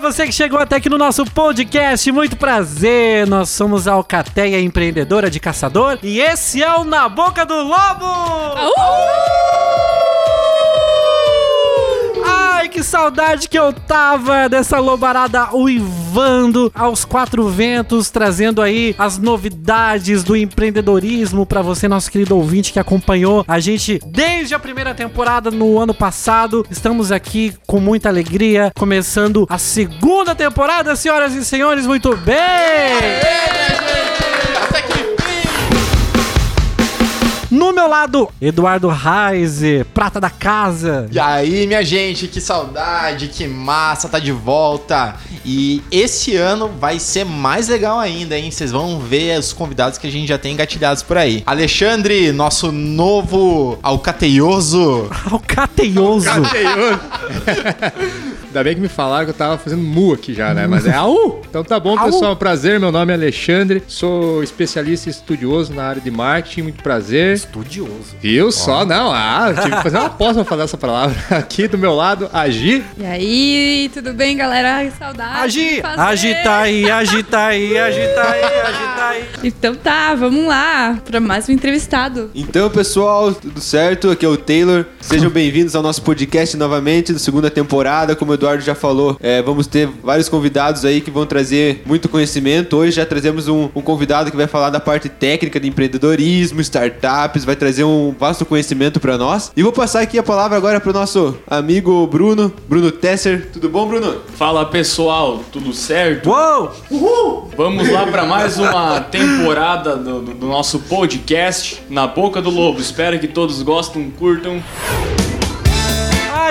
Você que chegou até aqui no nosso podcast, muito prazer. Nós somos a Alcateia Empreendedora de Caçador e esse é o Na Boca do Lobo. Ai, que saudade que eu tava dessa lobarada uivando aos quatro ventos, trazendo aí as novidades do empreendedorismo pra você, nosso querido ouvinte que acompanhou a gente desde a primeira temporada no ano passado. Estamos aqui com muita alegria, começando a segunda temporada, senhoras e senhores, muito bem! No meu lado, Eduardo Reise, prata da casa. E aí, minha gente, que saudade, que massa, tá de volta. E esse ano vai ser mais legal ainda, hein? Vocês vão ver os convidados que a gente já tem engatilhados por aí. Alexandre, nosso novo alcateioso. Alcateioso. Ainda bem que me falaram que eu tava fazendo mu aqui já, né? Mas é AU! Então tá bom, pessoal. Prazer, meu nome é Alexandre, sou especialista e estudioso na área de marketing, muito prazer. Estudioso. Viu só? Não, ah, tive que fazer uma pausa pra falar essa palavra. Aqui do meu lado, Agi. E aí, tudo bem, galera? Ai, Saudade. Agi, agita aí, agita aí, agita aí, agita aí. Então tá, vamos lá para mais um entrevistado. Então, pessoal, tudo certo? Aqui é o Taylor. Sejam bem-vindos ao nosso podcast novamente, da segunda temporada. Como o Eduardo já falou, é, vamos ter vários convidados aí que vão trazer muito conhecimento. Hoje já trazemos um, um convidado que vai falar da parte técnica de empreendedorismo, startups, vai trazer um vasto conhecimento para nós. E vou passar aqui a palavra agora pro nosso amigo Bruno, Bruno Tesser. Tudo bom, Bruno? Fala pessoal, tudo certo? Uou! Vamos lá para mais uma temporada do, do- do nosso podcast Na Boca do Lobo. Espero que todos gostem, curtam.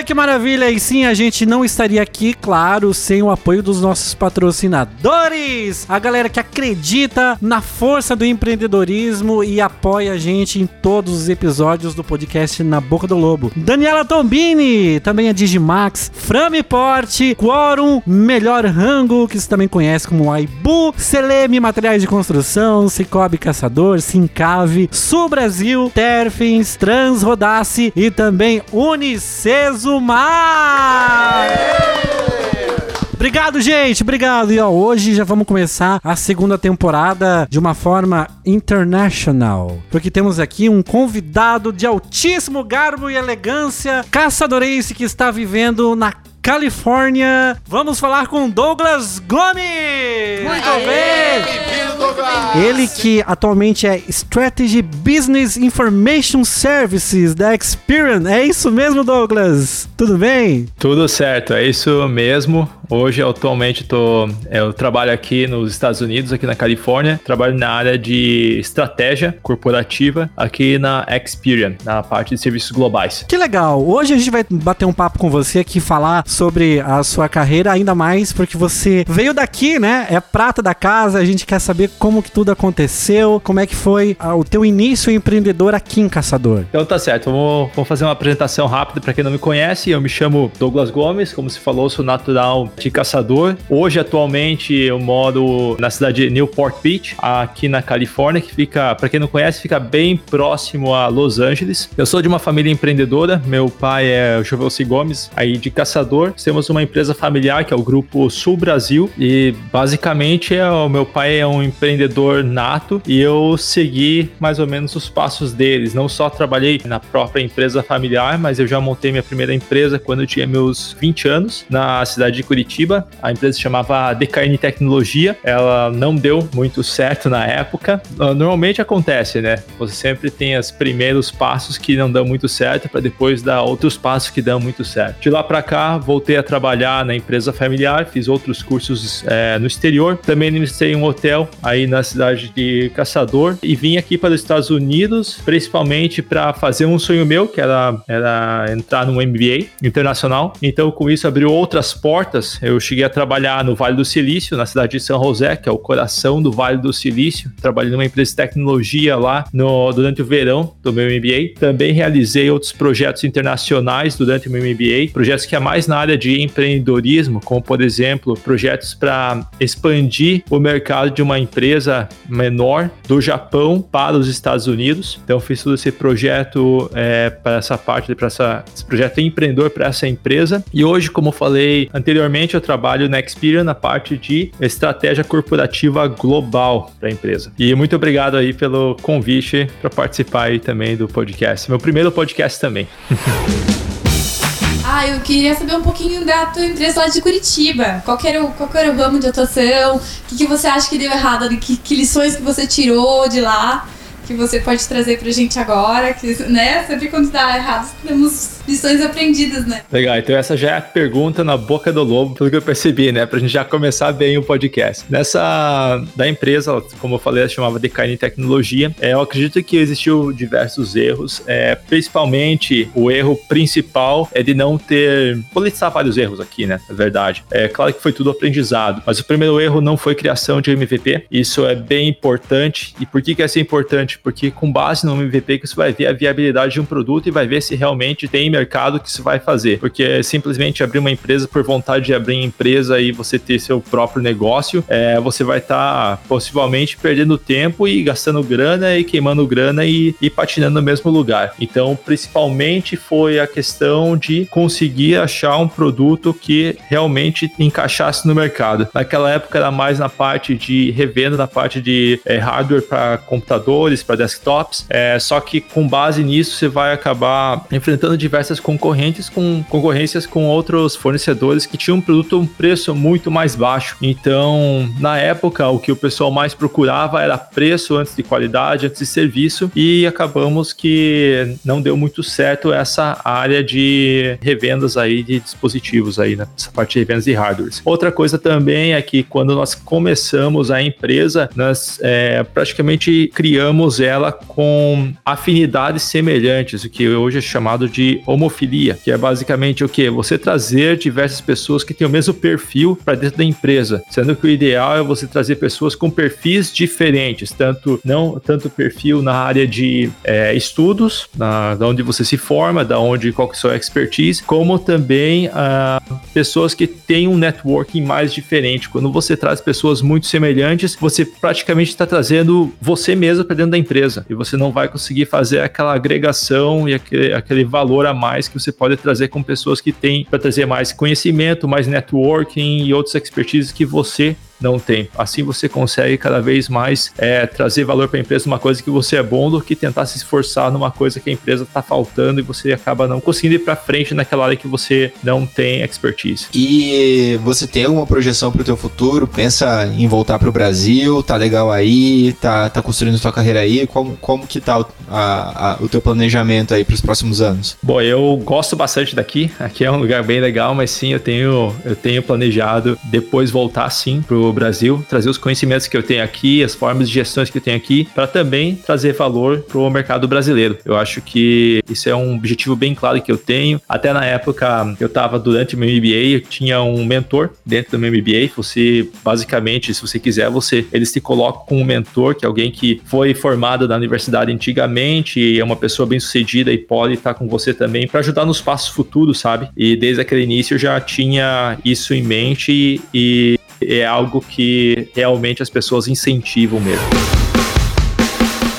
Que maravilha! E sim, a gente não estaria aqui, claro, sem o apoio dos nossos patrocinadores. A galera que acredita na força do empreendedorismo e apoia a gente em todos os episódios do podcast Na Boca do Lobo. Daniela Tombini, também a Digimax, Framiporte, Quorum, Melhor Rango, que você também conhece como Aibu, Seleme Materiais de Construção, Cicobi Caçador, Sincave, Sul Brasil, Terfins, Transrodace e também Unicesumar. Obrigado, gente. Obrigado. E ó, hoje já vamos começar a segunda temporada de uma forma international. Porque temos aqui um convidado de altíssimo garbo e elegância, caçadorense que está vivendo na Califórnia. Vamos falar com Douglas Gomes. Muito bem. Bem-vindo, Douglas! Ele que atualmente é Strategy Business Information Services da Experian. É isso mesmo, Douglas? Tudo bem? Tudo certo, é isso mesmo. Hoje, atualmente, tô, eu trabalho aqui nos Estados Unidos, aqui na Califórnia. Trabalho na área de estratégia corporativa aqui na Experian, na parte de serviços globais. Que legal. Hoje a gente vai bater um papo com você aqui, falar sobre a sua carreira, ainda mais porque você veio daqui, né? É prata da casa. A gente quer saber como que tudo aconteceu, como é que foi ah, o teu início empreendedor aqui em Caçador. Então tá certo, vamos, vamos fazer uma apresentação rápida para quem não me conhece. Eu me chamo Douglas Gomes, como se falou, sou natural de Caçador. Hoje, atualmente, eu moro na cidade de Newport Beach, aqui na Califórnia, que fica, para quem não conhece, fica bem próximo a Los Angeles. Eu sou de uma família empreendedora, meu pai é Jovelci Gomes, aí de Caçador. Temos uma empresa familiar que é o Grupo Sul Brasil e basicamente é, o meu pai é um empreendedor nato e eu segui mais ou menos os passos deles. Não só trabalhei na própria empresa familiar, mas eu já montei minha primeira empresa quando eu tinha meus 20 anos na cidade de Curitiba. A empresa se chamava DKN Tecnologia. Ela não deu muito certo na época. Ah, Normalmente acontece, né? Você sempre tem os primeiros passos que não dão muito certo para depois dar outros passos que dão muito certo. De lá para cá, voltei a trabalhar na empresa familiar, fiz outros cursos eh, no exterior. Também administrei um hotel aí na cidade de Caçador e vim aqui para os Estados Unidos, principalmente para fazer um sonho meu, que era, era entrar num MBA internacional. Então, com isso, abriu outras portas eu cheguei a trabalhar no Vale do Silício, na cidade de São José, que é o coração do Vale do Silício. Trabalhei numa empresa de tecnologia lá no, durante o verão do meu MBA. Também realizei outros projetos internacionais durante o meu MBA, projetos que é mais na área de empreendedorismo, como por exemplo, projetos para expandir o mercado de uma empresa menor do Japão para os Estados Unidos. Então fiz todo esse projeto é, para essa parte, para esse projeto empreendedor para essa empresa. E hoje, como falei anteriormente, eu trabalho na Experian na parte de estratégia corporativa global para a empresa. E muito obrigado aí pelo convite para participar aí também do podcast. Meu primeiro podcast também. Ah, eu queria saber um pouquinho da tua empresa lá de Curitiba. Qual era o, qual era o ramo de atuação? O que, que você acha que deu errado? Que, que lições que você tirou de lá? Que você pode trazer pra gente agora? Que, né? Sempre quando dá errado, temos lições aprendidas, né? Legal, então essa já é a pergunta na boca do lobo, pelo que eu percebi, né? Pra gente já começar bem o podcast. Nessa da empresa, como eu falei, ela chamava DKN Tecnologia. É, eu acredito que existiu diversos erros, é, principalmente o erro principal é de não ter. Vou listar vários erros aqui, né? É verdade. É claro que foi tudo aprendizado, mas o primeiro erro não foi criação de MVP. Isso é bem importante. E por que, que é ser importante? Porque com base no MVP que você vai ver a viabilidade de um produto e vai ver se realmente tem mercado que isso vai fazer. Porque é simplesmente abrir uma empresa por vontade de abrir empresa e você ter seu próprio negócio, é, você vai estar tá, possivelmente perdendo tempo e gastando grana e queimando grana e, e patinando no mesmo lugar. Então, principalmente foi a questão de conseguir achar um produto que realmente encaixasse no mercado. Naquela época era mais na parte de revenda, na parte de é, hardware para computadores, para desktops. É, só que com base nisso você vai acabar enfrentando diversas diversas concorrentes com concorrências com outros fornecedores que tinham um produto um preço muito mais baixo. Então, na época, o que o pessoal mais procurava era preço antes de qualidade, antes de serviço, e acabamos que não deu muito certo essa área de revendas aí de dispositivos aí, né? parte de revendas de hardwares. Outra coisa também é que quando nós começamos a empresa, nós é, praticamente criamos ela com afinidades semelhantes, o que hoje é chamado de homofilia, que é basicamente o que? Você trazer diversas pessoas que têm o mesmo perfil para dentro da empresa, sendo que o ideal é você trazer pessoas com perfis diferentes, tanto não tanto perfil na área de é, estudos, na, da onde você se forma, da onde qual que é a sua expertise, como também ah, pessoas que têm um networking mais diferente. Quando você traz pessoas muito semelhantes, você praticamente está trazendo você mesmo para dentro da empresa e você não vai conseguir fazer aquela agregação e aquele, aquele valor a mais que você pode trazer com pessoas que têm para trazer mais conhecimento, mais networking e outras expertises que você não tem. Assim você consegue cada vez mais é, trazer valor para a empresa numa coisa que você é bom do que tentar se esforçar numa coisa que a empresa está faltando e você acaba não conseguindo ir para frente naquela área que você não tem expertise. E você tem alguma projeção para o teu futuro? Pensa em voltar para o Brasil? Tá legal aí? Tá, tá construindo sua carreira aí? Como, como que tá o, a, a, o teu planejamento aí para os próximos anos? Bom, eu gosto bastante daqui. Aqui é um lugar bem legal, mas sim, eu tenho, eu tenho planejado depois voltar sim pro Brasil, trazer os conhecimentos que eu tenho aqui, as formas de gestões que eu tenho aqui, para também trazer valor para o mercado brasileiro. Eu acho que isso é um objetivo bem claro que eu tenho. Até na época eu estava durante meu MBA, eu tinha um mentor dentro do meu MBA. Você basicamente, se você quiser, você eles te colocam como um mentor, que é alguém que foi formado na universidade antigamente e é uma pessoa bem sucedida e pode estar com você também para ajudar nos passos futuros, sabe? E desde aquele início eu já tinha isso em mente e é algo que realmente as pessoas incentivam mesmo.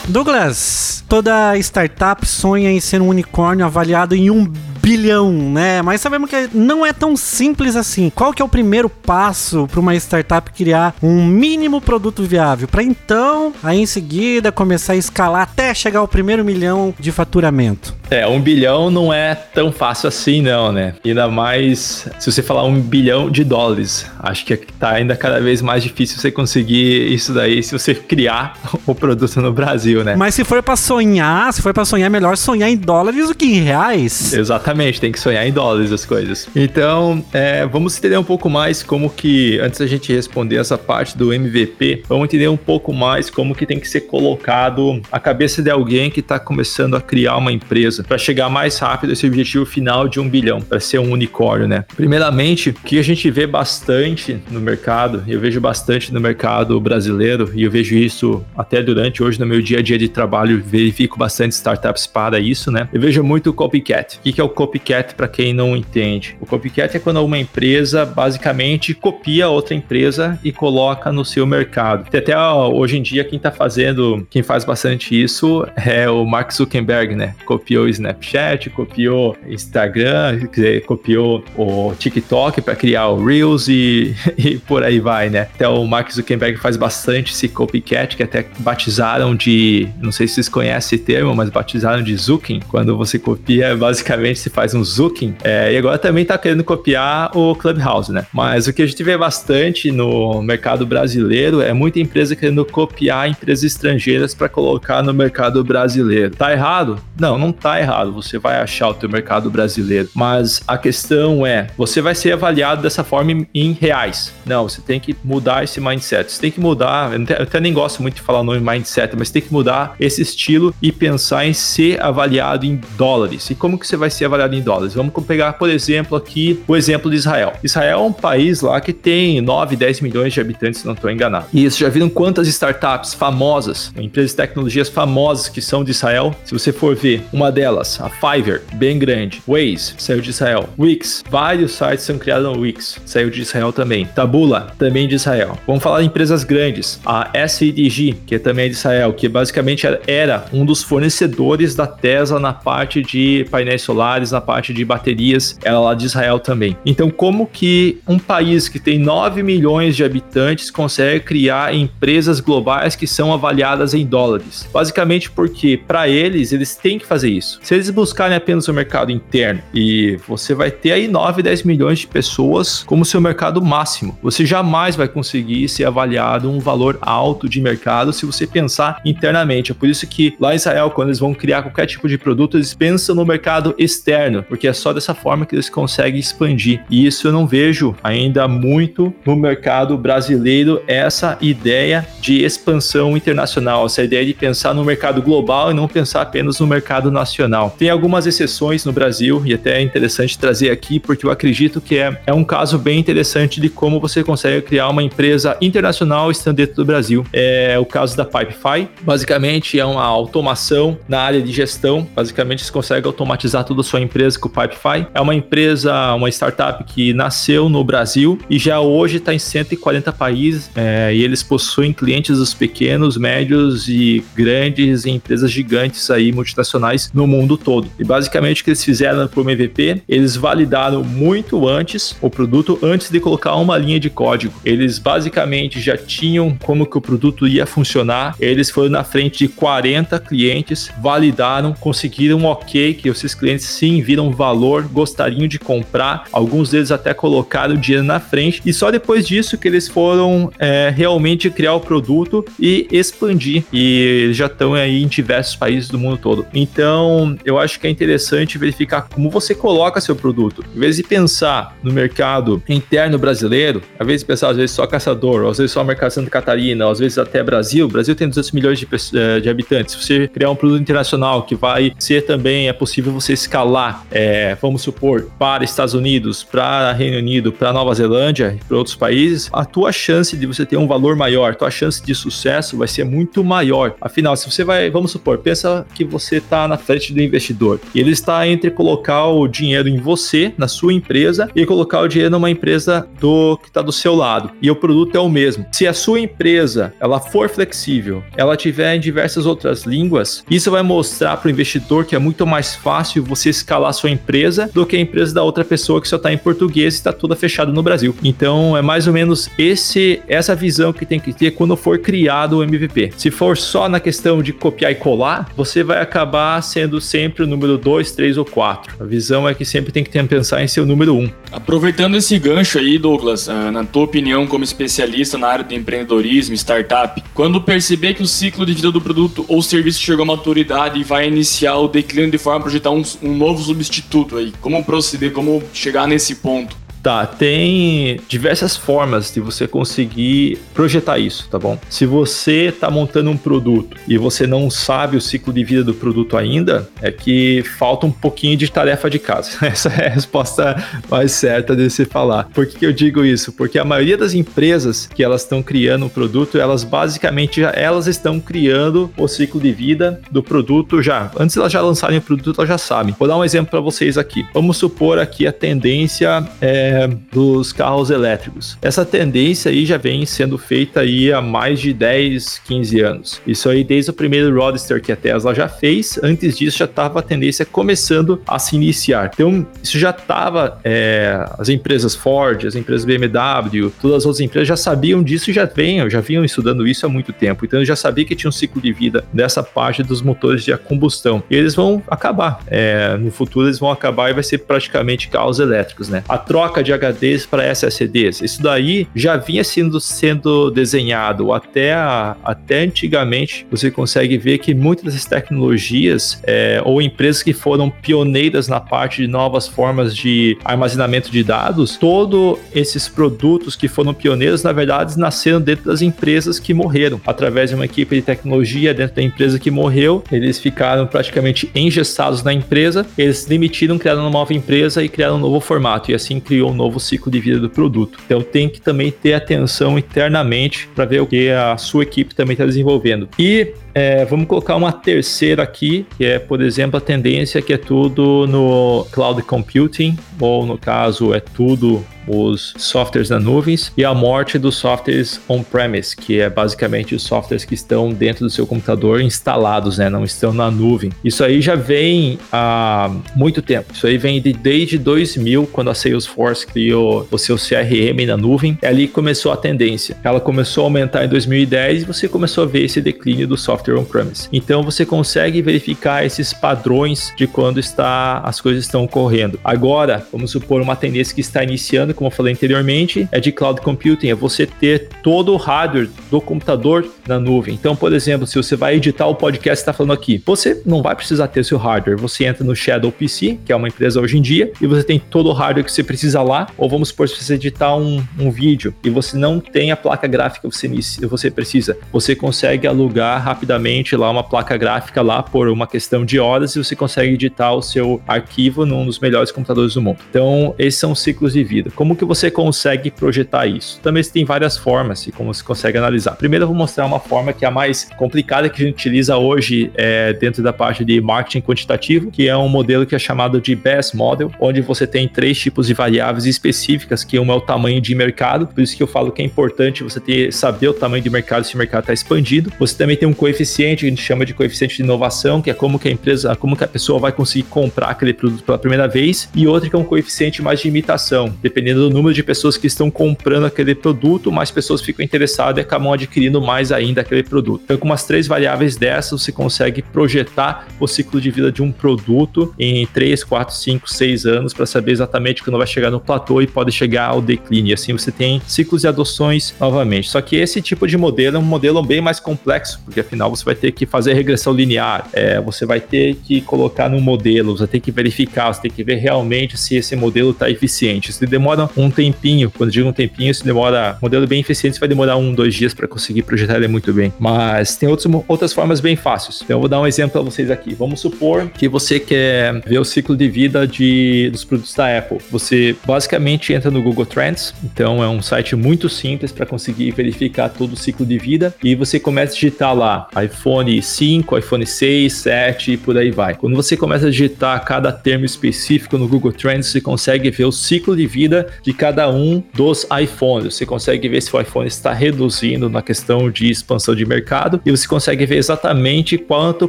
Douglas, toda startup sonha em ser um unicórnio avaliado em um bilhão, né? Mas sabemos que não é tão simples assim. Qual que é o primeiro passo para uma startup criar um mínimo produto viável? Para então, aí em seguida, começar a escalar até chegar ao primeiro milhão de faturamento. É, um bilhão não é tão fácil assim, não, né? Ainda mais se você falar um bilhão de dólares. Acho que tá ainda cada vez mais difícil você conseguir isso daí se você criar o produto no Brasil, né? Mas se for para sonhar, se for para sonhar, é melhor sonhar em dólares do que em reais. Exatamente, tem que sonhar em dólares as coisas. Então, é, vamos entender um pouco mais como que, antes da gente responder essa parte do MVP, vamos entender um pouco mais como que tem que ser colocado a cabeça de alguém que está começando a criar uma empresa empresa para chegar mais rápido a esse objetivo final de um bilhão, para ser um unicórnio, né? Primeiramente, o que a gente vê bastante no mercado, eu vejo bastante no mercado brasileiro, e eu vejo isso até durante hoje no meu dia a dia de trabalho, verifico bastante startups para isso, né? Eu vejo muito copycat. O que é o copycat para quem não entende? O copycat é quando uma empresa basicamente copia outra empresa e coloca no seu mercado. Até hoje em dia quem está fazendo, quem faz bastante isso é o Mark Zuckerberg, né? Copiou Snapchat, copiou Instagram, copiou o TikTok para criar o Reels e, e por aí vai, né? Até o Mark Zuckerberg faz bastante esse copycat, que até batizaram de, não sei se vocês conhecem esse termo, mas batizaram de Zucking. Quando você copia, basicamente se faz um Zucking. É, e agora também tá querendo copiar o Clubhouse, né? Mas o que a gente vê bastante no mercado brasileiro é muita empresa querendo copiar empresas estrangeiras para colocar no mercado brasileiro. Tá errado? Não, não tá errado. Você vai achar o teu mercado brasileiro. Mas a questão é, você vai ser avaliado dessa forma em reais. Não, você tem que mudar esse mindset. Você tem que mudar, eu até nem gosto muito de falar o nome mindset, mas tem que mudar esse estilo e pensar em ser avaliado em dólares. E como que você vai ser avaliado em dólares? Vamos pegar, por exemplo, aqui o exemplo de Israel. Israel é um país lá que tem 9, 10 milhões de habitantes, se não estou enganado. E isso, já viram quantas startups famosas, empresas de tecnologias famosas que são de Israel? Se você for ver, uma delas, a Fiverr, bem grande, Waze, saiu de Israel, Wix, vários sites são criados no Wix, saiu de Israel também, Tabula, também de Israel. Vamos falar de empresas grandes, a SIDG, que também é de Israel, que basicamente era um dos fornecedores da Tesla na parte de painéis solares, na parte de baterias, ela lá de Israel também. Então, como que um país que tem 9 milhões de habitantes consegue criar empresas globais que são avaliadas em dólares? Basicamente porque para eles eles têm que fazer isso. Se eles buscarem apenas o mercado interno e você vai ter aí 9, 10 milhões de pessoas como seu mercado máximo, você jamais vai conseguir ser avaliado um valor alto de mercado se você pensar internamente. É por isso que lá em Israel, quando eles vão criar qualquer tipo de produto, eles pensam no mercado externo, porque é só dessa forma que eles conseguem expandir. E isso eu não vejo ainda muito no mercado brasileiro, essa ideia de expansão internacional, essa ideia de pensar no mercado global e não pensar apenas no mercado nacional. Tem algumas exceções no Brasil e até é interessante trazer aqui, porque eu acredito que é, é um caso bem interessante de como você consegue criar uma empresa internacional estando dentro do Brasil. É o caso da Pipefy. Basicamente é uma automação na área de gestão. Basicamente você consegue automatizar toda a sua empresa com o Pipefy. É uma empresa, uma startup que nasceu no Brasil e já hoje está em 140 países é, e eles possuem clientes dos pequenos, médios e grandes empresas gigantes aí multinacionais no mundo todo. E basicamente o que eles fizeram por MVP, eles validaram muito antes o produto antes de colocar uma linha de código. Eles basicamente já tinham como que o produto ia funcionar. Eles foram na frente de 40 clientes, validaram, conseguiram um ok que esses clientes sim viram valor, gostariam de comprar. Alguns deles até colocaram o dinheiro na frente e só depois disso que eles foram é, realmente criar o produto e expandir. E já estão aí em diversos países do mundo todo. Então, eu acho que é interessante verificar como você coloca seu produto. Em vez de pensar no mercado interno brasileiro, às vezes pensar às vezes só caçador, às vezes só mercado Santa Catarina, às vezes até Brasil. O Brasil tem 200 milhões de, eh, de habitantes. Se você criar um produto internacional que vai ser também, é possível você escalar, é, vamos supor, para Estados Unidos, para Reino Unido, para Nova Zelândia e para outros países, a tua chance de você ter um valor maior, tua chance de sucesso vai ser muito maior. Afinal, se você vai, vamos supor, pensa que você está na frente do investidor ele está entre colocar o dinheiro em você, na sua empresa, e colocar o dinheiro numa empresa do que está do seu lado. E o produto é o mesmo. Se a sua empresa ela for flexível, ela tiver em diversas outras línguas, isso vai mostrar para o investidor que é muito mais fácil você escalar sua empresa do que a empresa da outra pessoa que só está em português e está toda fechada no Brasil. Então é mais ou menos esse essa visão que tem que ter quando for criado o MVP. Se for só na questão de copiar e colar, você vai acabar sendo sempre o número 2, 3 ou 4. A visão é que sempre tem que pensar em ser o número 1. Um. Aproveitando esse gancho aí, Douglas, ah, na tua opinião como especialista na área de empreendedorismo, startup, quando perceber que o ciclo de vida do produto ou serviço chegou à maturidade e vai iniciar o declínio de forma a projetar um, um novo substituto aí, como proceder, como chegar nesse ponto? Tá, tem diversas formas de você conseguir projetar isso, tá bom? Se você está montando um produto e você não sabe o ciclo de vida do produto ainda, é que falta um pouquinho de tarefa de casa. Essa é a resposta mais certa de se falar. Por que, eu digo isso? Porque a maioria das empresas que elas estão criando um produto, elas basicamente já, elas estão criando o ciclo de vida do produto já. Antes de elas já lançarem o produto, elas já sabem. Vou dar um exemplo para vocês aqui. Vamos supor aqui a tendência é, dos carros elétricos. Essa tendência aí já vem sendo feita aí há mais de 10, 15 anos. Isso aí desde o primeiro Roadster que a Tesla já fez. Antes disso já estava a tendência começando a se iniciar. Então isso já estava é, as empresas Ford, as empresas BMW, todas as outras empresas já sabiam disso e já vinham, já vinham estudando isso há muito tempo. Então eu já sabia que tinha um ciclo de vida dessa parte dos motores de combustão. E eles vão acabar. É, no futuro eles vão acabar e vai ser praticamente carros elétricos, né? A troca de HDs para SSDs, isso daí já vinha sendo, sendo desenhado até, a, até antigamente. Você consegue ver que muitas dessas tecnologias é, ou empresas que foram pioneiras na parte de novas formas de armazenamento de dados, todos esses produtos que foram pioneiros, na verdade, nasceram dentro das empresas que morreram. Através de uma equipe de tecnologia dentro da empresa que morreu, eles ficaram praticamente engessados na empresa, eles demitiram, criaram uma nova empresa e criaram um novo formato, e assim criou um novo ciclo de vida do produto. Então tem que também ter atenção internamente para ver o que a sua equipe também está desenvolvendo. E é, vamos colocar uma terceira aqui, que é, por exemplo, a tendência que é tudo no cloud computing, ou no caso é tudo os softwares na nuvens e a morte dos softwares on-premise, que é basicamente os softwares que estão dentro do seu computador instalados, né, não estão na nuvem. Isso aí já vem há muito tempo. Isso aí vem de, desde 2000, quando a Salesforce criou o seu CRM na nuvem. Ali começou a tendência. Ela começou a aumentar em 2010 e você começou a ver esse declínio do software on-premise. Então você consegue verificar esses padrões de quando está as coisas estão ocorrendo. Agora, vamos supor uma tendência que está iniciando como eu falei anteriormente, é de cloud computing, é você ter todo o hardware do computador na nuvem. Então, por exemplo, se você vai editar o podcast que está falando aqui, você não vai precisar ter seu hardware. Você entra no Shadow PC, que é uma empresa hoje em dia, e você tem todo o hardware que você precisa lá. Ou vamos supor, se você editar um, um vídeo e você não tem a placa gráfica que você, você precisa, você consegue alugar rapidamente lá uma placa gráfica lá por uma questão de horas e você consegue editar o seu arquivo num dos melhores computadores do mundo. Então, esses são ciclos de vida. Como que você consegue projetar isso? Também tem várias formas e como você consegue analisar. Primeiro eu vou mostrar uma forma que é a mais complicada que a gente utiliza hoje é, dentro da parte de marketing quantitativo, que é um modelo que é chamado de BES Model, onde você tem três tipos de variáveis específicas, que uma é o tamanho de mercado, por isso que eu falo que é importante você ter, saber o tamanho de mercado se o mercado está expandido. Você também tem um coeficiente que a gente chama de coeficiente de inovação, que é como que a empresa, como que a pessoa vai conseguir comprar aquele produto pela primeira vez, e outro que é um coeficiente mais de imitação, dependendo do número de pessoas que estão comprando aquele produto, mais pessoas ficam interessadas e acabam adquirindo mais ainda aquele produto. Então, com umas três variáveis dessas, você consegue projetar o ciclo de vida de um produto em 3, 4, 5, 6 anos para saber exatamente quando vai chegar no platô e pode chegar ao declínio. Assim você tem ciclos de adoções novamente. Só que esse tipo de modelo é um modelo bem mais complexo, porque afinal você vai ter que fazer regressão linear, é, você vai ter que colocar no modelo, você tem que verificar, você tem que ver realmente se esse modelo está eficiente. Isso demora um tempinho. Quando digo um tempinho, isso demora. Modelo bem eficiente, vai demorar um, dois dias para conseguir projetar ele muito bem. Mas tem outros, outras formas bem fáceis. Então eu vou dar um exemplo para vocês aqui. Vamos supor que você quer ver o ciclo de vida de, dos produtos da Apple. Você basicamente entra no Google Trends. Então é um site muito simples para conseguir verificar todo o ciclo de vida. E você começa a digitar lá iPhone 5, iPhone 6, 7 e por aí vai. Quando você começa a digitar cada termo específico no Google Trends, você consegue ver o ciclo de vida de cada um dos iPhones. Você consegue ver se o iPhone está reduzindo na questão de expansão de mercado e você consegue ver exatamente quanto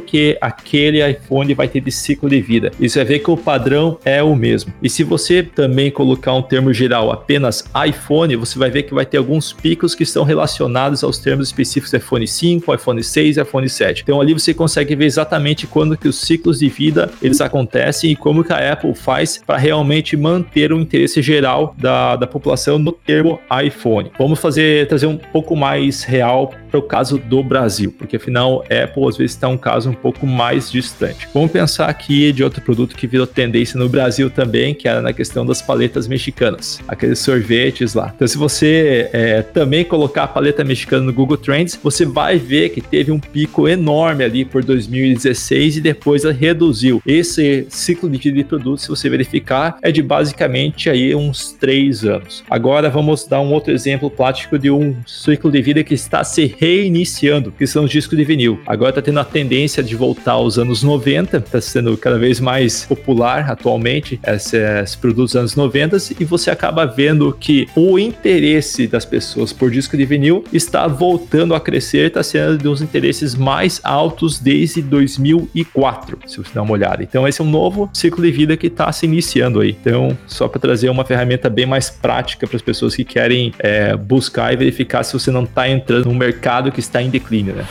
que aquele iPhone vai ter de ciclo de vida. E você vai ver que o padrão é o mesmo. E se você também colocar um termo geral apenas iPhone, você vai ver que vai ter alguns picos que estão relacionados aos termos específicos iPhone 5, iPhone 6 e iPhone 7. Então ali você consegue ver exatamente quando que os ciclos de vida eles acontecem e como que a Apple faz para realmente manter o interesse geral da da, população no termo iPhone. Vamos fazer trazer um pouco mais real para o caso do Brasil, porque afinal Apple às vezes está um caso um pouco mais distante. Vamos pensar aqui de outro produto que virou tendência no Brasil também, que era na questão das paletas mexicanas, aqueles sorvetes lá. Então, se você é, também colocar a paleta mexicana no Google Trends, você vai ver que teve um pico enorme ali por 2016 e depois reduziu. Esse ciclo de vida de produto, se você verificar, é de basicamente aí uns três anos. Agora vamos dar um outro exemplo prático de um ciclo de vida que está se reiniciando, que são os discos de vinil. Agora está tendo a tendência de voltar aos anos 90, está sendo cada vez mais popular atualmente esses produtos dos anos 90 e você acaba vendo que o interesse das pessoas por disco de vinil está voltando a crescer, está sendo dos interesses mais altos desde 2004, se você dá uma olhada. Então esse é um novo ciclo de vida que está se iniciando aí. Então só para trazer uma ferramenta bem mais prática para as pessoas que querem é, buscar e verificar se você não está entrando num mercado que está em declínio, né?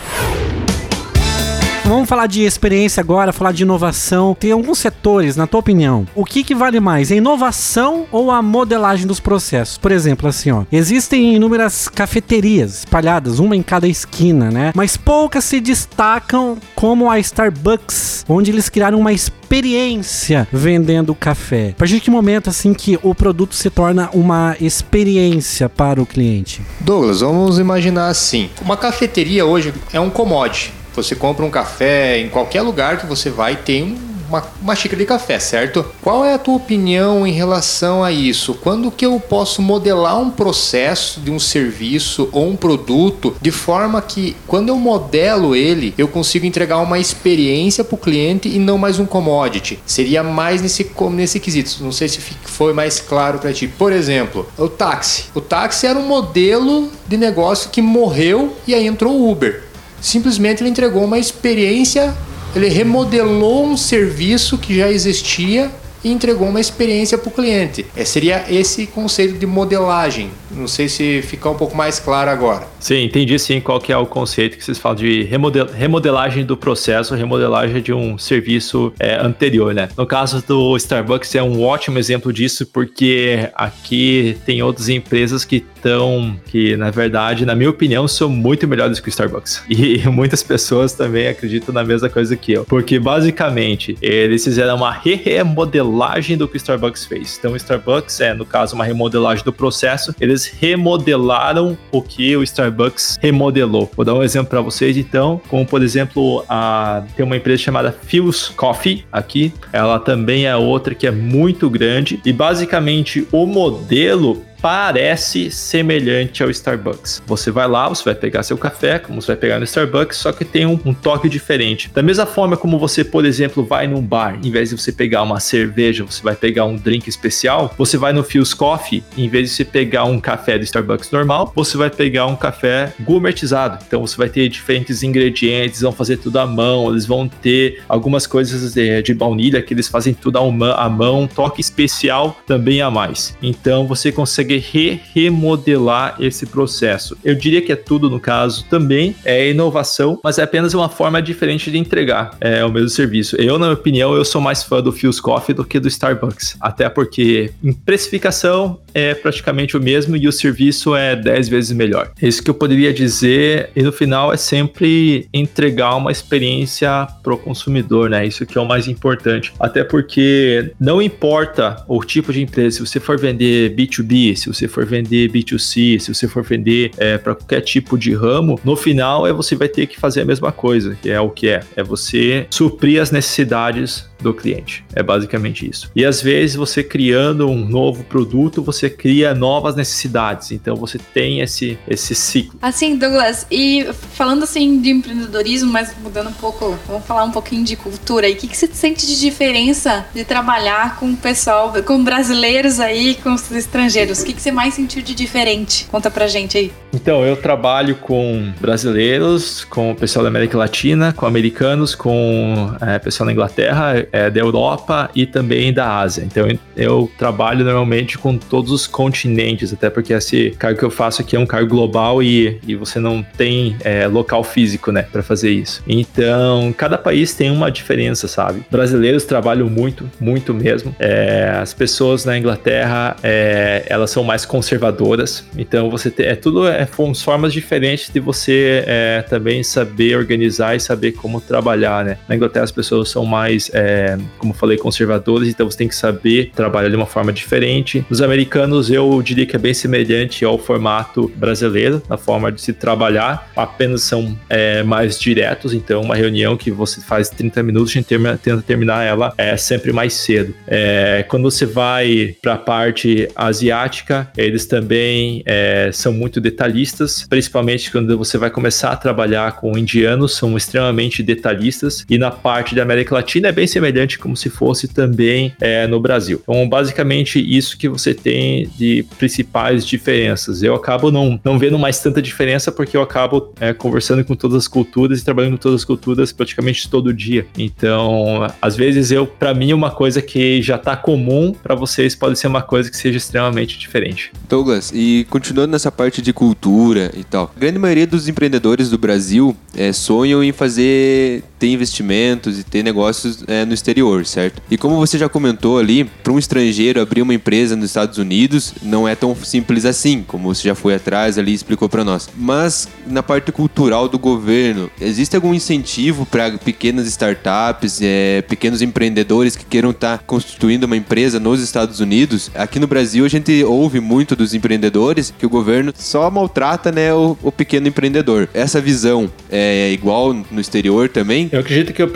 Vamos falar de experiência agora, falar de inovação. Tem alguns setores, na tua opinião, o que, que vale mais, a inovação ou a modelagem dos processos? Por exemplo, assim, ó, existem inúmeras cafeterias espalhadas, uma em cada esquina, né? Mas poucas se destacam como a Starbucks, onde eles criaram uma experiência vendendo café. A partir de que momento, assim, que o produto se torna uma experiência para o cliente? Douglas, vamos imaginar assim: uma cafeteria hoje é um commodity. Você compra um café em qualquer lugar que você vai tem uma, uma xícara de café, certo? Qual é a tua opinião em relação a isso? Quando que eu posso modelar um processo de um serviço ou um produto de forma que quando eu modelo ele, eu consigo entregar uma experiência para o cliente e não mais um commodity? Seria mais nesse, nesse quesito. Não sei se foi mais claro para ti. Por exemplo, o táxi. O táxi era um modelo de negócio que morreu e aí entrou o Uber simplesmente ele entregou uma experiência, ele remodelou um serviço que já existia e entregou uma experiência para o cliente. É, seria esse conceito de modelagem. Não sei se ficou um pouco mais claro agora. Sim, entendi sim qual que é o conceito que vocês falam de remodel remodelagem do processo, remodelagem de um serviço é, anterior, né? No caso do Starbucks é um ótimo exemplo disso, porque aqui tem outras empresas que estão, que na verdade, na minha opinião, são muito melhores que o Starbucks. E muitas pessoas também acreditam na mesma coisa que eu. Porque basicamente eles fizeram uma remodelagem do que o Starbucks fez. Então o Starbucks é, no caso, uma remodelagem do processo. Eles remodelaram o que o Starbucks Starbucks remodelou. Vou dar um exemplo para vocês, então, como por exemplo, a, tem uma empresa chamada Fuse Coffee aqui. Ela também é outra que é muito grande e basicamente o modelo parece semelhante ao Starbucks. Você vai lá, você vai pegar seu café, como você vai pegar no Starbucks, só que tem um, um, toque diferente. Da mesma forma como você, por exemplo, vai num bar, em vez de você pegar uma cerveja, você vai pegar um drink especial, você vai no Fuse Coffee, em vez de você pegar um café do Starbucks normal, você vai pegar um café gourmetizado. Então você vai ter diferentes ingredientes, vão fazer tudo à mão, eles vão ter algumas coisas de, de baunilha que eles fazem tudo à mão, toque especial também a mais. Então você consegue consegue re remodelar esse processo. Eu diria que é tudo no caso também, é inovação, mas é apenas uma forma diferente de entregar é, o mesmo serviço. Eu, na minha opinião, eu sou mais fã do Fuse Coffee do que do Starbucks, até porque em precificação é praticamente o mesmo e o serviço é 10 vezes melhor. É isso que eu poderia dizer e no final é sempre entregar uma experiência pro consumidor, né? Isso que é o mais importante. Até porque não importa o tipo de empresa, se você for vender B2B, se você for vender B2C, se você for vender é, para qualquer tipo de ramo, no final é você vai ter que fazer a mesma coisa, que é o que é, é você suprir as necessidades do cliente. É basicamente isso. E às vezes você criando um novo produto, você cria novas necessidades. Então você tem esse esse ciclo. Assim, Douglas, e falando assim de empreendedorismo, mas mudando um pouco, vamos falar um pouquinho de cultura. E o que, que você sente de diferença de trabalhar com o pessoal, com brasileiros aí, com os estrangeiros? O que, que você mais sentiu de diferente? Conta pra gente aí. Então, eu trabalho com brasileiros, com o pessoal da América Latina, com americanos, com é, pessoal da Inglaterra é, da Europa e também da Ásia. Então eu trabalho normalmente com todos os continentes, até porque esse cargo que eu faço aqui é um cargo global e, e você não tem é, local físico, né, para fazer isso. Então cada país tem uma diferença, sabe? Brasileiros trabalham muito, muito mesmo. É, as pessoas na Inglaterra é, elas são mais conservadoras, então você é tudo é, formas diferentes de você é, também saber organizar e saber como trabalhar, né? Na Inglaterra as pessoas são mais, é, como falei, conservadoras, então você tem que saber trabalhar de uma forma diferente. Os americanos eu diria que é bem semelhante ao formato brasileiro, na forma de se trabalhar, apenas são é, mais diretos, então uma reunião que você faz 30 minutos, a gente termina, tenta terminar ela é sempre mais cedo. É, quando você vai para a parte asiática, eles também é, são muito detalhistas, principalmente quando você vai começar a trabalhar com indianos, são extremamente detalhistas, e na parte da América Latina é bem semelhante como se fosse também é, no Brasil. Então, basicamente, isso que você tem de principais diferenças. Eu acabo não, não vendo mais tanta diferença porque eu acabo é, conversando com todas as culturas e trabalhando com todas as culturas praticamente todo dia. Então, às vezes eu, para mim, uma coisa que já tá comum para vocês pode ser uma coisa que seja extremamente diferente. Douglas, e continuando nessa parte de cultura e tal, a grande maioria dos empreendedores do Brasil é, sonham em fazer ter investimentos e ter negócios é, no exterior, certo? E como você já comentou ali, para um estrangeiro abrir uma empresa nos Estados Unidos não é tão simples assim, como você já foi atrás ali e explicou para nós. Mas na parte cultural do governo, existe algum incentivo para pequenas startups, é, pequenos empreendedores que queiram estar tá constituindo uma empresa nos Estados Unidos? Aqui no Brasil a gente ouve muito dos empreendedores que o governo só maltrata né, o, o pequeno empreendedor. Essa visão é igual no exterior também? Eu acredito que o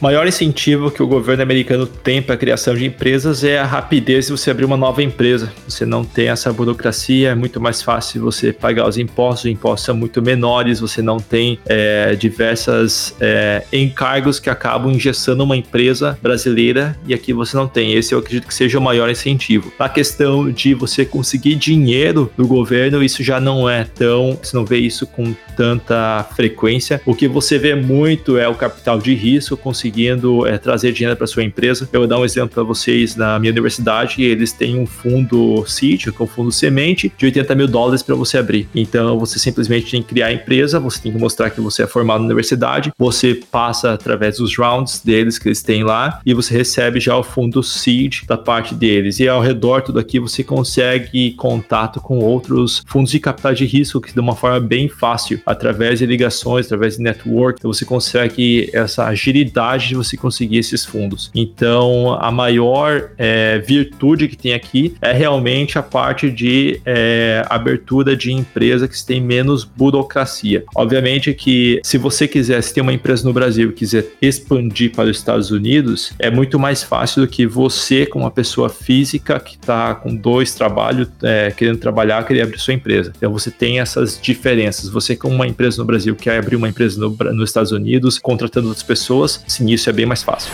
maior incentivo que o governo americano tem para a criação de empresas é a rapidez de você abrir uma nova empresa. Você não tem essa burocracia, é muito mais fácil você pagar os impostos, os impostos são muito menores, você não tem é, diversas é, encargos que acabam engessando uma empresa brasileira e aqui você não tem. Esse eu acredito que seja o maior incentivo. Na questão de você conseguir dinheiro do governo, isso já não é tão. Você não vê isso com tanta frequência. O que você vê muito é o capital de risco conseguindo é, trazer dinheiro para sua empresa. Eu vou dar um exemplo para vocês na minha universidade. Eles têm um fundo seed, que é um fundo semente, de 80 mil dólares para você abrir. Então você simplesmente tem que criar a empresa, você tem que mostrar que você é formado na universidade, você passa através dos rounds deles que eles têm lá e você recebe já o fundo seed da parte deles. E ao redor tudo aqui você consegue contato com outros fundos de capital de risco que de uma forma bem fácil através de ligações, através de network, então você consegue essa agilidade de você conseguir esses fundos. Então, a maior é, virtude que tem aqui é realmente a parte de é, abertura de empresa que tem menos burocracia. Obviamente que se você quiser, se tem uma empresa no Brasil e quiser expandir para os Estados Unidos, é muito mais fácil do que você, como uma pessoa física que está com dois trabalhos, é, querendo trabalhar, querer abrir sua empresa. Então você tem essas diferenças. Você, como uma empresa no Brasil quer abrir uma empresa no, nos Estados Unidos, contratando outras pessoas, sim, isso é bem mais fácil.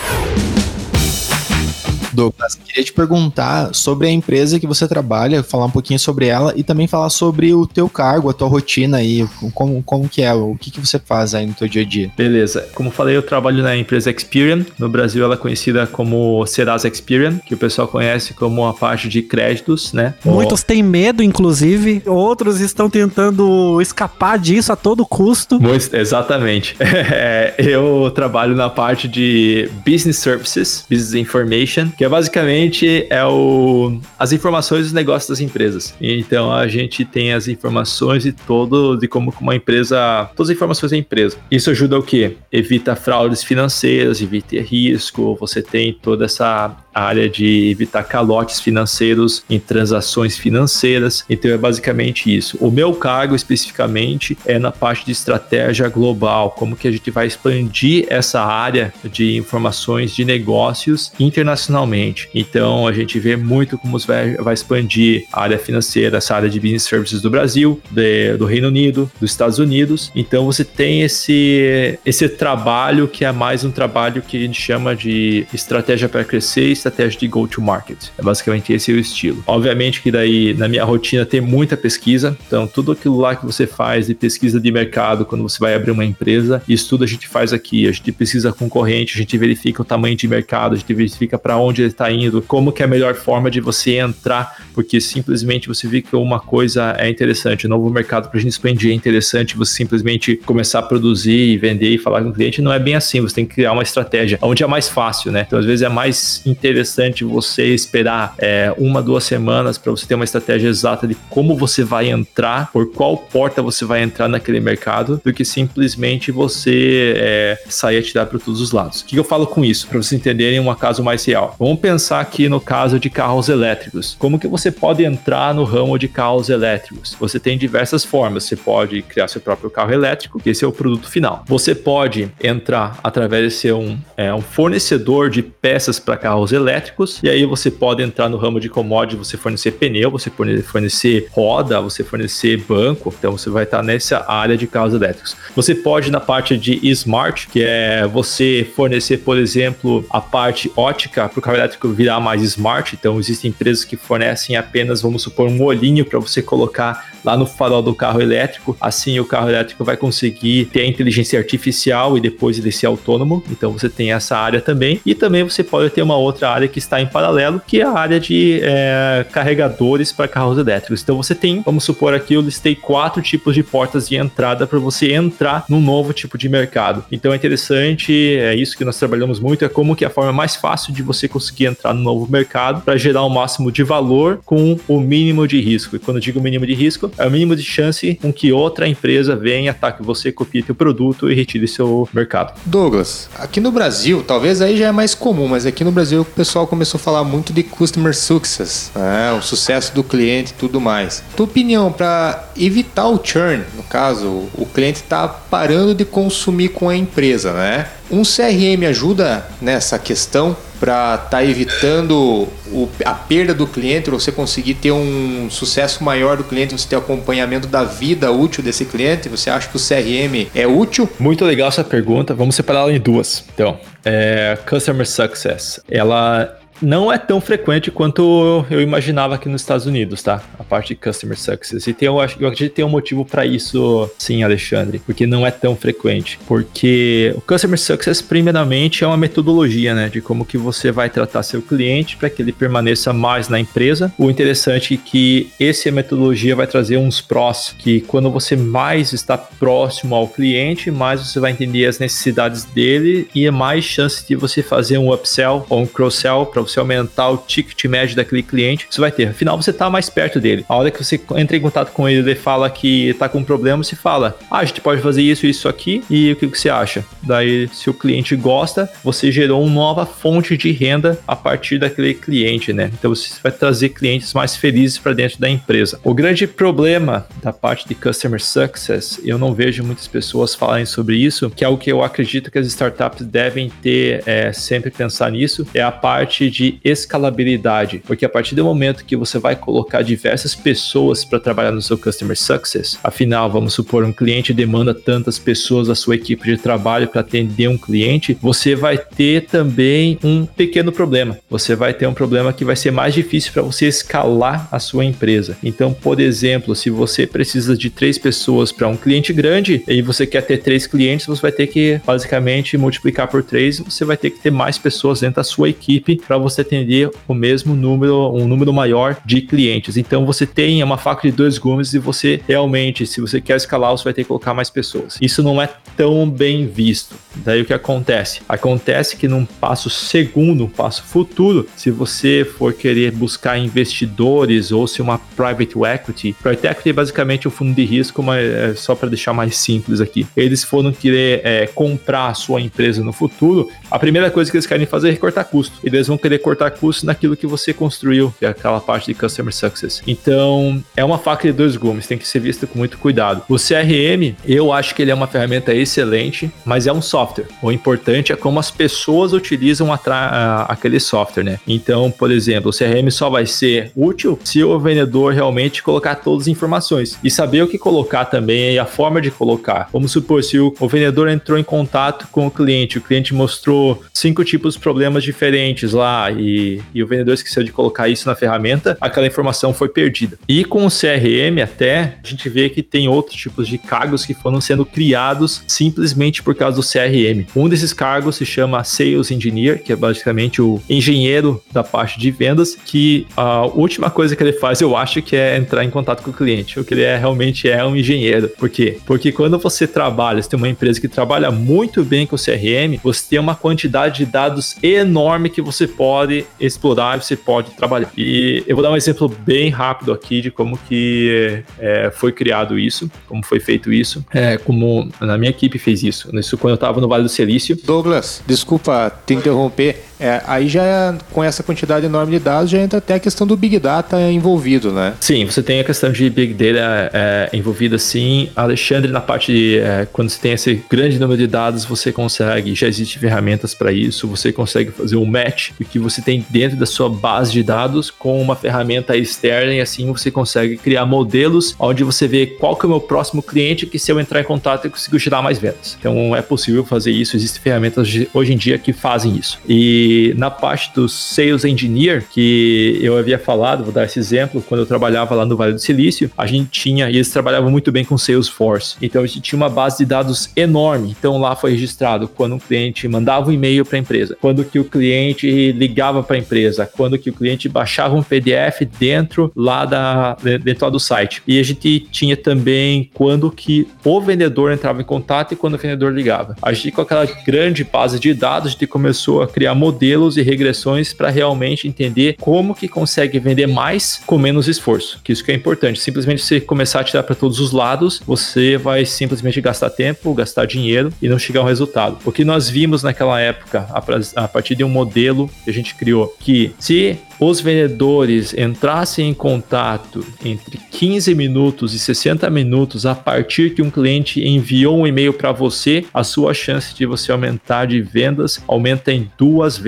Douglas, queria te perguntar sobre a empresa que você trabalha, falar um pouquinho sobre ela e também falar sobre o teu cargo, a tua rotina aí, como, como que é, o que, que você faz aí no teu dia a dia. Beleza. Como falei, eu trabalho na empresa Experian. No Brasil ela é conhecida como Serasa Experian, que o pessoal conhece como a parte de créditos, né? Muitos têm medo, inclusive, outros estão tentando escapar disso a todo custo. exatamente. É, eu trabalho na parte de Business Services, Business Information, que é basicamente é o, as informações dos negócios das empresas. Então a gente tem as informações de todo de como uma empresa, todas as informações da empresa. Isso ajuda o quê? Evita fraudes financeiras, evita risco, você tem toda essa área de evitar calotes financeiros em transações financeiras. Então é basicamente isso. O meu cargo especificamente é na parte de estratégia global, como que a gente vai expandir essa área de informações de negócios internacionalmente Então a gente vê muito como vai, vai expandir a área financeira, essa área de business services do Brasil, de, do Reino Unido, dos Estados Unidos. Então você tem esse, esse trabalho que é mais um trabalho que a gente chama de estratégia para crescer estratégia de go-to-market. É basicamente esse o estilo. Obviamente que daí na minha rotina tem muita pesquisa, então tudo aquilo lá que você faz de pesquisa de mercado quando você vai abrir uma empresa, isso tudo a gente faz aqui. A gente pesquisa concorrente, a gente verifica o tamanho de mercado, a gente verifica para onde está indo, como que é a melhor forma de você entrar, porque simplesmente você vê que uma coisa é interessante, o novo mercado para a gente expandir é interessante, você simplesmente começar a produzir e vender e falar com o cliente, não é bem assim, você tem que criar uma estratégia, onde é mais fácil, né? Então, às vezes é mais interessante você esperar é, uma, duas semanas para você ter uma estratégia exata de como você vai entrar, por qual porta você vai entrar naquele mercado, do que simplesmente você é, sair a tirar para todos os lados. O que eu falo com isso? Para vocês entenderem um caso mais real. Vamos pensar aqui no caso de carros elétricos. Como que você pode entrar no ramo de carros elétricos? Você tem diversas formas. Você pode criar seu próprio carro elétrico, que esse é o produto final. Você pode entrar através de ser um, é, um fornecedor de peças para carros elétricos, e aí você pode entrar no ramo de commodity, você fornecer pneu, você fornecer roda, você fornecer banco, então você vai estar nessa área de carros elétricos. Você pode na parte de smart, que é você fornecer, por exemplo, a parte ótica para o carro elétrico virar mais smart, então existem empresas que fornecem apenas, vamos supor, um olhinho para você colocar lá no farol do carro elétrico. Assim, o carro elétrico vai conseguir ter a inteligência artificial e depois ele ser autônomo. Então, você tem essa área também. E também você pode ter uma outra área que está em paralelo, que é a área de é, carregadores para carros elétricos. Então, você tem, vamos supor aqui, eu listei quatro tipos de portas de entrada para você entrar num novo tipo de mercado. Então, é interessante, é isso que nós trabalhamos muito, é como que é a forma mais fácil de você conseguir entrar no novo mercado para gerar o máximo de valor com o mínimo de risco. E quando eu digo mínimo de risco, é o mínimo de chance com que outra empresa venha, ataque você, copie teu produto e retire seu mercado. Douglas, aqui no Brasil, talvez aí já é mais comum, mas aqui no Brasil o pessoal começou a falar muito de customer success, né? o sucesso do cliente e tudo mais. Tua opinião para evitar o churn, no caso, o cliente está parando de consumir com a empresa, né? Um CRM ajuda nessa questão para estar tá evitando o, a perda do cliente, você conseguir ter um sucesso maior do cliente, você ter acompanhamento da vida útil desse cliente? Você acha que o CRM é útil? Muito legal essa pergunta. Vamos separá-la em duas. Então, é, Customer Success. Ela não é tão frequente quanto eu imaginava aqui nos Estados Unidos, tá? A parte de Customer Success. E tem, eu, acho, eu acredito que tem um motivo para isso, sim, Alexandre, porque não é tão frequente. Porque o Customer Success, primeiramente, é uma metodologia, né? De como que você vai tratar seu cliente para que ele permaneça mais na empresa. O interessante é que essa metodologia vai trazer uns prós, que quando você mais está próximo ao cliente, mais você vai entender as necessidades dele e é mais chance de você fazer um upsell ou um cross-sell para você aumentar o ticket médio daquele cliente, você vai ter. Afinal, você está mais perto dele. A hora que você entra em contato com ele, ele fala que está com um problema, você fala: Ah, a gente pode fazer isso, isso aqui, e o que, você acha? Daí, se o cliente gosta, você gerou uma nova fonte de renda a partir daquele cliente, né? Então você vai trazer clientes mais felizes para dentro da empresa. O grande problema da parte de customer success, eu não vejo muitas pessoas falarem sobre isso, que é o que eu acredito que as startups devem ter é, sempre pensar nisso, é a parte de escalabilidade, porque a partir do momento que você vai colocar diversas pessoas para trabalhar no seu customer success, afinal, vamos supor, um cliente demanda tantas pessoas da sua equipe de trabalho para atender um cliente, você vai ter também um pequeno problema. Você vai ter um problema que vai ser mais difícil para você escalar a sua empresa. Então, por exemplo, se você precisa de três pessoas para um cliente grande e você quer ter três clientes, você vai ter que basicamente multiplicar por três, você vai ter que ter mais pessoas dentro da sua equipe para você atender o mesmo número, um número maior de clientes. Então você tem uma faca de dois gumes e você realmente, se você quer escalar, você vai ter que colocar mais pessoas. Isso não é tão bem visto. Daí o que acontece? Acontece que num passo segundo, um passo futuro, se você for querer buscar investidores ou se uma private equity, private equity é basicamente um fundo de risco, mas é só para deixar mais simples aqui. Eles foram querer é, comprar a sua empresa no futuro, a primeira coisa que eles querem fazer é recortar custo. Eles vão querer poder cortar custos naquilo que você construiu, que é aquela parte de Customer Success. Então, é uma faca de dois gumes, tem que ser vista com muito cuidado. O CRM, eu acho que ele é uma ferramenta excelente, mas é um software. O importante é como as pessoas utilizam aquele software, né? Então, por exemplo, o CRM só vai ser útil se o vendedor realmente colocar todas as informações e saber o que colocar também e a forma de colocar. Vamos supor, se o, o vendedor entrou em contato com o cliente, o cliente mostrou cinco tipos de problemas diferentes lá e, e o vendedor esqueceu de colocar isso na ferramenta, aquela informação foi perdida. E com o CRM até, a gente vê que tem outros tipos de cargos que foram sendo criados simplesmente por causa do CRM. Um desses cargos se chama Sales Engineer, que é basicamente o engenheiro da parte de vendas, que a última coisa que ele faz, eu acho, que é entrar em contato com o cliente. O que ele é realmente é um engenheiro. Por quê? Porque quando você trabalha, você tem uma empresa que trabalha muito bem com o CRM, você tem uma quantidade de dados enorme que você pode explorar, você pode trabalhar. E eu vou dar um exemplo bem rápido aqui de como que é, foi criado isso, como foi feito isso, é, como na minha equipe fez isso. Isso quando eu estava no Vale do Silício. Douglas, desculpa te interromper. É, aí já com essa quantidade enorme de dados já entra até a questão do Big Data envolvido, né? Sim, você tem a questão de Big Data é, envolvida sim. Alexandre, na parte de é, quando você tem esse grande número de dados, você consegue, já existem ferramentas para isso, você consegue fazer um match do que você tem dentro da sua base de dados com uma ferramenta externa e assim você consegue criar modelos onde você vê qual que é o meu próximo cliente que se eu entrar em contato eu consigo tirar mais vendas. Então é possível fazer isso, existem ferramentas hoje em dia que fazem isso. E na parte do Sales Engineer, que eu havia falado, vou dar esse exemplo, quando eu trabalhava lá no Vale do Silício, a gente tinha, e eles trabalhavam muito bem com Salesforce. Então a gente tinha uma base de dados enorme. Então lá foi registrado quando um cliente mandava um e-mail para a empresa, quando que o cliente ligava para a empresa, quando que o cliente baixava um PDF dentro lá da dentro lá do site. E a gente tinha também quando que o vendedor entrava em contato e quando o vendedor ligava. A gente com aquela grande base de dados, a gente começou a criar modelos modelos e regressões para realmente entender como que consegue vender mais com menos esforço. Que isso que é importante. Simplesmente você começar a tirar para todos os lados, você vai simplesmente gastar tempo, gastar dinheiro e não chegar ao resultado. O que nós vimos naquela época, a partir de um modelo que a gente criou, que se os vendedores entrassem em contato entre 15 minutos e 60 minutos a partir que um cliente enviou um e-mail para você, a sua chance de você aumentar de vendas aumenta em duas vezes.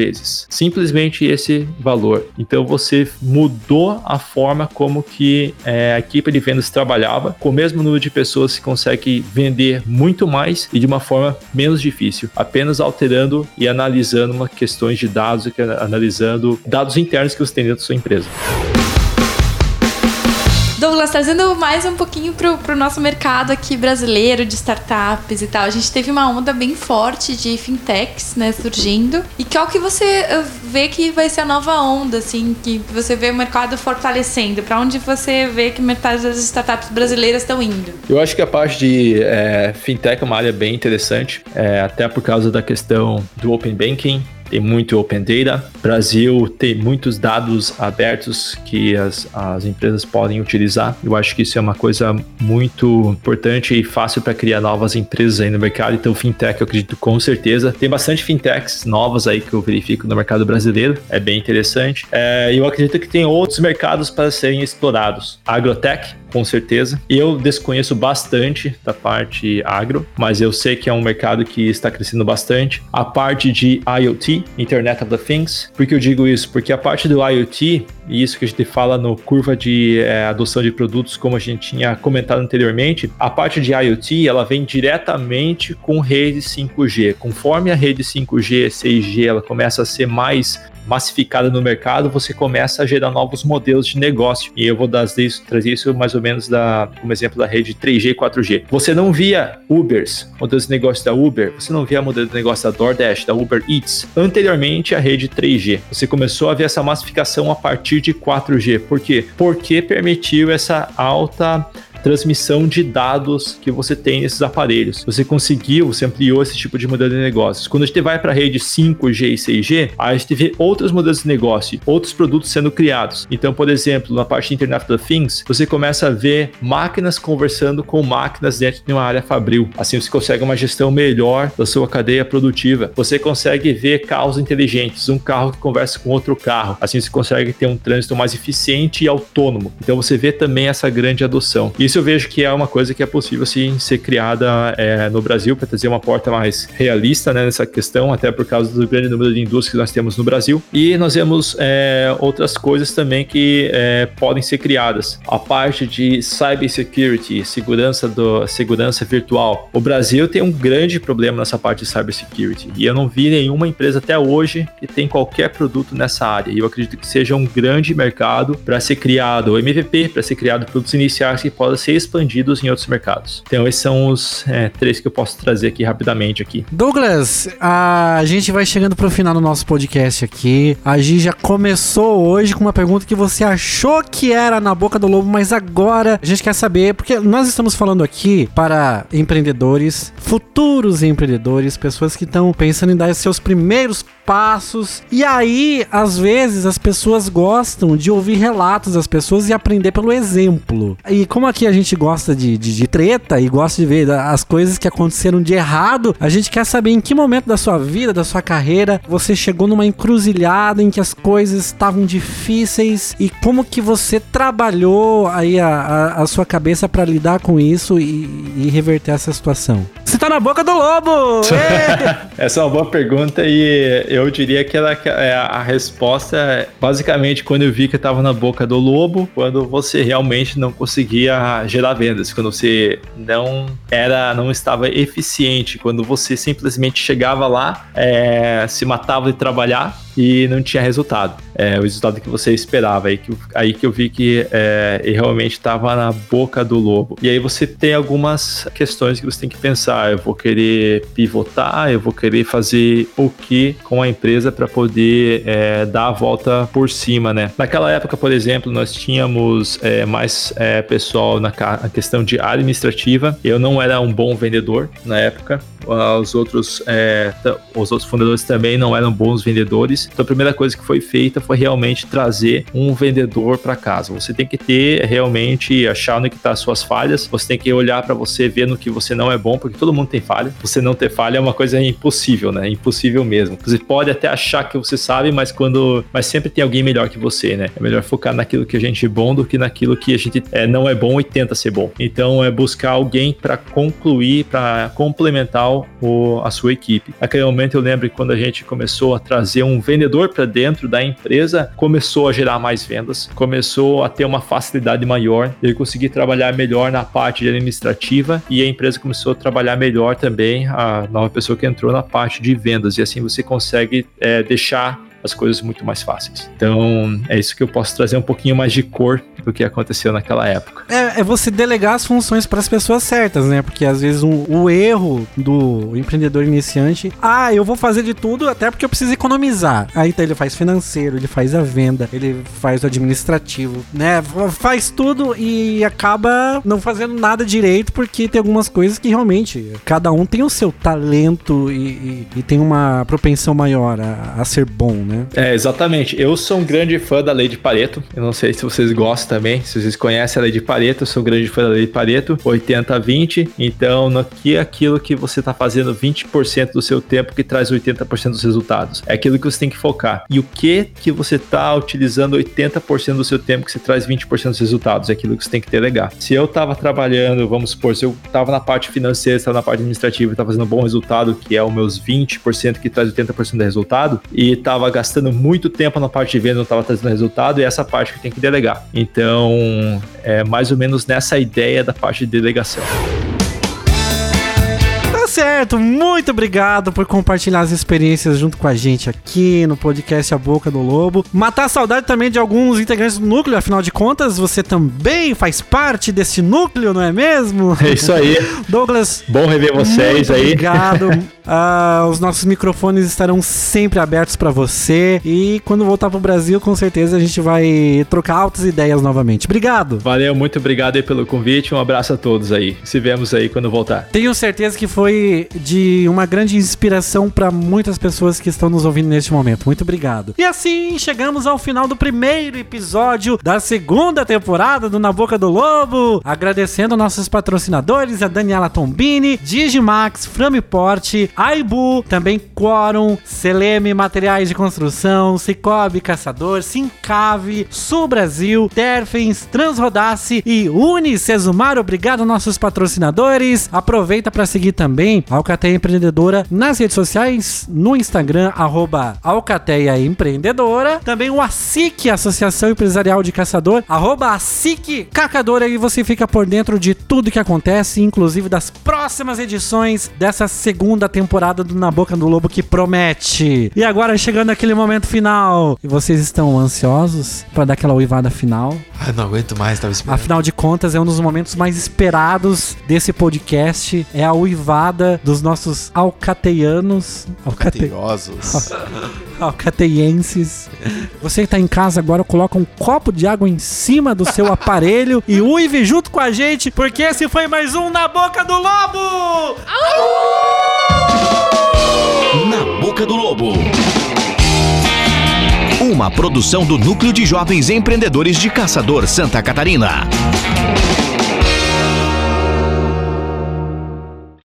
Simplesmente esse valor. Então você mudou a forma como que é, a equipe de vendas trabalhava. Com o mesmo número de pessoas se consegue vender muito mais e de uma forma menos difícil, apenas alterando e analisando uma questões de dados, analisando dados internos que você tem dentro da sua empresa. Douglas, trazendo mais um pouquinho pro, pro nosso mercado aqui brasileiro de startups e tal. A gente teve uma onda bem forte de fintechs, né, surgindo. E qual que você eh, vê que vai ser a nova onda, assim, que você vê o mercado fortalecendo? Para onde você vê que metade das startups brasileiras estão indo? Eu acho que a parte de é, fintech é uma área bem interessante, é, até por causa da questão do open banking, tem muito Open Data. Brasil tem muitos dados abertos que as, as empresas podem utilizar. Eu acho que isso é uma coisa muito importante e fácil para criar novas empresas aí no mercado. Então, fintech, eu acredito com certeza. Tem bastante fintechs novas aí que eu verifico no mercado brasileiro. É bem interessante. É, eu acredito que tem outros mercados para serem explorados. Agrotech, com certeza. Eu desconheço bastante da parte agro, mas eu sei que é um mercado que está crescendo bastante. A parte de IoT, Internet of the Things. Por que eu digo isso? Porque a parte do IoT, e isso que a gente fala no curva de é, adoção de produtos, como a gente tinha comentado anteriormente, a parte de IoT ela vem diretamente com rede 5G. Conforme a rede 5G, 6G, ela começa a ser mais massificada no mercado, você começa a gerar novos modelos de negócio. E eu vou isso, trazer isso mais ou menos da, como exemplo da rede 3G e 4G. Você não via Ubers, modelos de negócio da Uber, você não via modelo de negócio da DoorDash, da Uber Eats, anteriormente à rede 3G. Você começou a ver essa massificação a partir de 4G. Por quê? Porque permitiu essa alta transmissão de dados que você tem nesses aparelhos. Você conseguiu, você ampliou esse tipo de modelo de negócios. Quando a gente vai para a rede 5G e 6G, a gente vê outros modelos de negócio, outros produtos sendo criados. Então, por exemplo, na parte de Internet of Things, você começa a ver máquinas conversando com máquinas dentro de uma área fabril. Assim você consegue uma gestão melhor da sua cadeia produtiva. Você consegue ver carros inteligentes, um carro que conversa com outro carro. Assim você consegue ter um trânsito mais eficiente e autônomo. Então você vê também essa grande adoção. Isso eu vejo que é uma coisa que é possível sim ser criada é, no Brasil para trazer uma porta mais realista né, nessa questão, até por causa do grande número de indústrias que nós temos no Brasil. E nós vemos é, outras coisas também que é, podem ser criadas. A parte de cybersecurity, segurança do segurança virtual. O Brasil tem um grande problema nessa parte de cybersecurity e eu não vi nenhuma empresa até hoje que tem qualquer produto nessa área. E eu acredito que seja um grande mercado para ser criado o MVP, para ser criado produtos iniciais que podem ser expandidos em outros mercados. Então esses são os é, três que eu posso trazer aqui rapidamente aqui. Douglas, a gente vai chegando pro final do nosso podcast aqui. A Gi já começou hoje com uma pergunta que você achou que era na boca do lobo, mas agora a gente quer saber, porque nós estamos falando aqui para empreendedores, futuros empreendedores, pessoas que estão pensando em dar seus primeiros passos. E aí, às vezes, as pessoas gostam de ouvir relatos das pessoas e aprender pelo exemplo. E como aqui a gente gosta de, de, de treta e gosta de ver as coisas que aconteceram de errado, a gente quer saber em que momento da sua vida, da sua carreira, você chegou numa encruzilhada em que as coisas estavam difíceis e como que você trabalhou aí a, a, a sua cabeça para lidar com isso e, e reverter essa situação. Você tá na boca do lobo! Essa é uma boa pergunta e eu diria que ela, é a resposta é basicamente quando eu vi que eu tava na boca do lobo, quando você realmente não conseguia gerar vendas, quando você não era, não estava eficiente, quando você simplesmente chegava lá, é, se matava de trabalhar e não tinha resultado. É, o resultado que você esperava. Aí que, aí que eu vi que é, realmente estava na boca do lobo. E aí você tem algumas questões que você tem que pensar. Eu vou querer pivotar, eu vou querer fazer o que com a empresa para poder é, dar a volta por cima, né? Naquela época, por exemplo, nós tínhamos é, mais é, pessoal na, questão de administrativa. Eu não era um bom vendedor na época. Os outros, é, os outros fundadores também não eram bons vendedores. Então a primeira coisa que foi feita foi realmente trazer um vendedor para casa. Você tem que ter realmente achar onde que tá as suas falhas. Você tem que olhar para você ver no que você não é bom, porque todo mundo tem falha. Você não ter falha é uma coisa impossível, né? Impossível mesmo. Você pode até achar que você sabe, mas quando, mas sempre tem alguém melhor que você, né? É melhor focar naquilo que a gente é bom do que naquilo que a gente é, não é bom e tenta ser bom. Então é buscar alguém para concluir, para complementar o, a sua equipe. Naquele momento eu lembro que quando a gente começou a trazer um vendedor para dentro da empresa, começou a gerar mais vendas, começou a ter uma facilidade maior, ele conseguir trabalhar melhor na parte administrativa e a empresa começou a trabalhar melhor também, a nova pessoa que entrou na parte de vendas, e assim você consegue é, deixar as coisas muito mais fáceis. Então, é isso que eu posso trazer um pouquinho mais de cor do que aconteceu naquela época. É, é você delegar as funções para as pessoas certas, né? Porque às vezes um, o erro do empreendedor iniciante, ah, eu vou fazer de tudo até porque eu preciso economizar. Aí então ele faz financeiro, ele faz a venda, ele faz o administrativo, né? Faz tudo e acaba não fazendo nada direito porque tem algumas coisas que realmente cada um tem o seu talento e, e, e tem uma propensão maior a, a ser bom, né? É, exatamente. Eu sou um grande fã da lei de Pareto. Eu não sei se vocês gostam também, se vocês conhecem a lei de Pareto, eu sou um grande fã da lei de Pareto, 80-20. Então, no que é aquilo que você está fazendo 20% do seu tempo que traz 80% dos resultados? É aquilo que você tem que focar. E o que que você está utilizando 80% do seu tempo que você traz 20% dos resultados? É aquilo que você tem que delegar. Se eu estava trabalhando, vamos supor, se eu estava na parte financeira, estava na parte administrativa estava fazendo um bom resultado, que é os meus 20% que traz 80% do resultado, e estava gastando muito tempo na parte de venda, não estava trazendo resultado, e essa parte que tem que delegar. Então, é mais ou menos nessa ideia da parte de delegação certo, muito obrigado por compartilhar as experiências junto com a gente aqui no podcast A Boca do Lobo. Matar a saudade também de alguns integrantes do núcleo, afinal de contas, você também faz parte desse núcleo, não é mesmo? É isso aí. Douglas, Bom rever vocês muito aí. Obrigado. Ah, os nossos microfones estarão sempre abertos pra você. E quando voltar pro Brasil, com certeza a gente vai trocar altas ideias novamente. Obrigado. Valeu, muito obrigado aí pelo convite. Um abraço a todos aí. Se vemos aí quando voltar. Tenho certeza que foi de uma grande inspiração para muitas pessoas que estão nos ouvindo neste momento. Muito obrigado. E assim chegamos ao final do primeiro episódio da segunda temporada do Na Boca do Lobo. Agradecendo nossos patrocinadores, a Daniela Tombini, Digimax, Framiport, Aibu, também Quorum, Seleme Materiais de Construção, Cicobi Caçador, Sincave, Sul Brasil, Terfens, Transrodace e Unicesumar. Obrigado, nossos patrocinadores. Aproveita para seguir também a Alcateia Empreendedora nas redes sociais, no Instagram, arroba Alcateia Empreendedora. Também o ASIC, Associação Empresarial de Caçador, arroba ASIC Cacadora. E você fica por dentro de tudo que acontece, inclusive das próximas edições dessa segunda temporada do Na Boca do Lobo que promete. E agora chegando aquele momento final. E vocês estão ansiosos para dar aquela uivada final? Ai, não aguento mais, tava esperando. Afinal de contas, é um dos momentos mais esperados desse podcast. É a uivada dos nossos alcateianos. Alcate... Cateiosos. Alcateienses. Você que tá em casa agora, coloca um copo de água em cima do seu aparelho e uive junto com a gente, porque esse foi mais um Na Boca do Lobo! Na Boca do Lobo. Uma produção do Núcleo de Jovens Empreendedores de Caçador Santa Catarina.